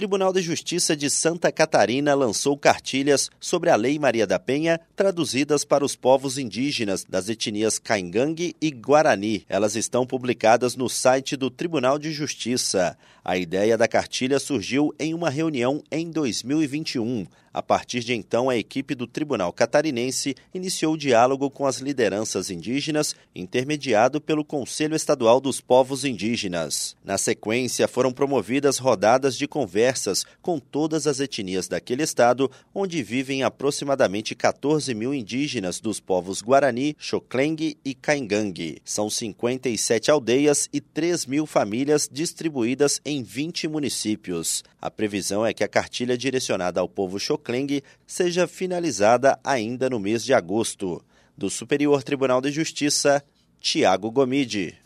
Tribunal de Justiça de Santa Catarina lançou cartilhas sobre a Lei Maria da Penha, traduzidas para os povos indígenas das etnias Caingangue e Guarani. Elas estão publicadas no site do Tribunal de Justiça. A ideia da cartilha surgiu em uma reunião em 2021. A partir de então, a equipe do Tribunal Catarinense iniciou o diálogo com as lideranças indígenas, intermediado pelo Conselho Estadual dos Povos Indígenas. Na sequência, foram promovidas rodadas de com todas as etnias daquele estado, onde vivem aproximadamente 14 mil indígenas dos povos Guarani, Xoclengue e Caingangue. São 57 aldeias e 3 mil famílias distribuídas em 20 municípios. A previsão é que a cartilha direcionada ao povo Xoclengue Kleng seja finalizada ainda no mês de agosto. Do Superior Tribunal de Justiça, Tiago Gomide.